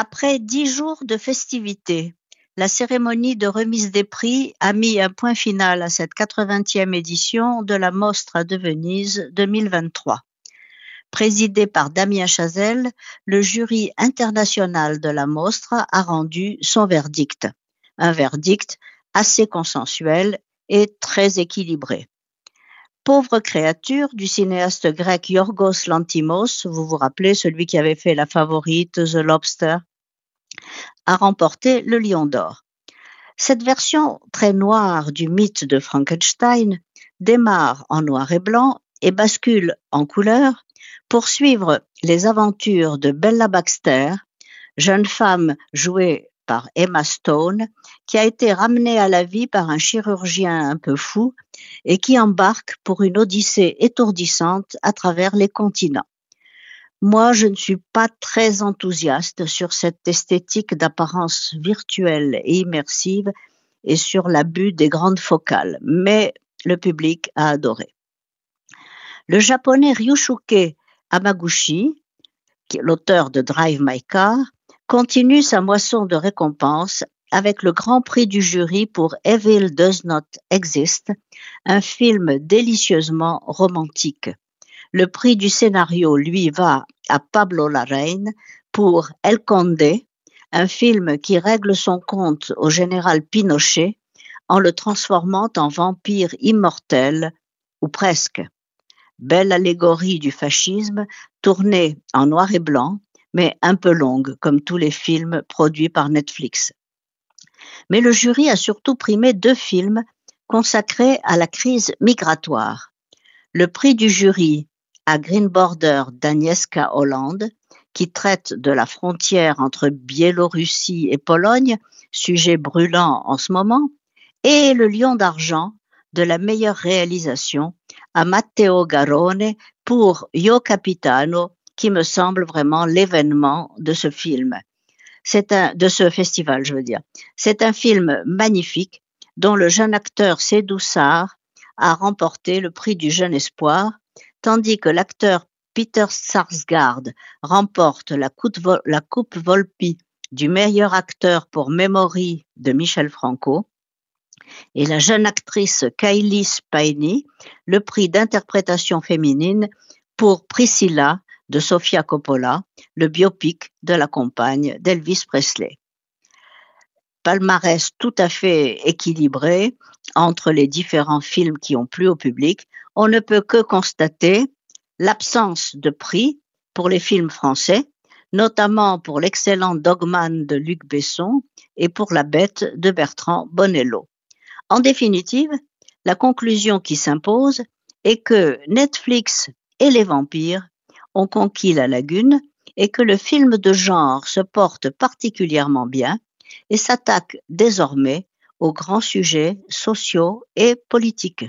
Après dix jours de festivités, la cérémonie de remise des prix a mis un point final à cette 80e édition de la Mostra de Venise 2023. Présidé par Damien Chazelle, le jury international de la Mostra a rendu son verdict. Un verdict assez consensuel et très équilibré. Pauvre créature du cinéaste grec Yorgos Lantimos, vous vous rappelez, celui qui avait fait La Favorite, The Lobster, a remporté le Lion d'Or. Cette version très noire du mythe de Frankenstein démarre en noir et blanc et bascule en couleur pour suivre les aventures de Bella Baxter, jeune femme jouée par Emma Stone, qui a été ramenée à la vie par un chirurgien un peu fou et qui embarque pour une odyssée étourdissante à travers les continents. Moi, je ne suis pas très enthousiaste sur cette esthétique d'apparence virtuelle et immersive et sur l'abus des grandes focales, mais le public a adoré. Le japonais Ryushuke Amaguchi, l'auteur de Drive My Car, continue sa moisson de récompenses avec le grand prix du jury pour Evil Does Not Exist, un film délicieusement romantique. Le prix du scénario, lui, va à Pablo Larraine pour El Conde, un film qui règle son compte au général Pinochet en le transformant en vampire immortel, ou presque. Belle allégorie du fascisme, tournée en noir et blanc, mais un peu longue, comme tous les films produits par Netflix. Mais le jury a surtout primé deux films consacrés à la crise migratoire. Le prix du jury à Green Border d'Agnieszka Hollande, qui traite de la frontière entre Biélorussie et Pologne, sujet brûlant en ce moment, et le Lion d'argent de la meilleure réalisation à Matteo Garone pour Io Capitano, qui me semble vraiment l'événement de ce film. C'est un, de ce festival, je veux dire. C'est un film magnifique dont le jeune acteur Sédou Sarr a remporté le prix du jeune espoir tandis que l'acteur Peter Sarsgaard remporte la coupe, Volpi du meilleur acteur pour Memory de Michel Franco et la jeune actrice Kylie Spiney le prix d'interprétation féminine pour Priscilla de Sofia Coppola, le biopic de la compagne d'Elvis Presley. Palmarès tout à fait équilibré entre les différents films qui ont plu au public, on ne peut que constater l'absence de prix pour les films français, notamment pour l'excellent Dogman de Luc Besson et pour La Bête de Bertrand Bonello. En définitive, la conclusion qui s'impose est que Netflix et les vampires ont conquis la lagune et que le film de genre se porte particulièrement bien et s'attaque désormais aux grands sujets sociaux et politiques.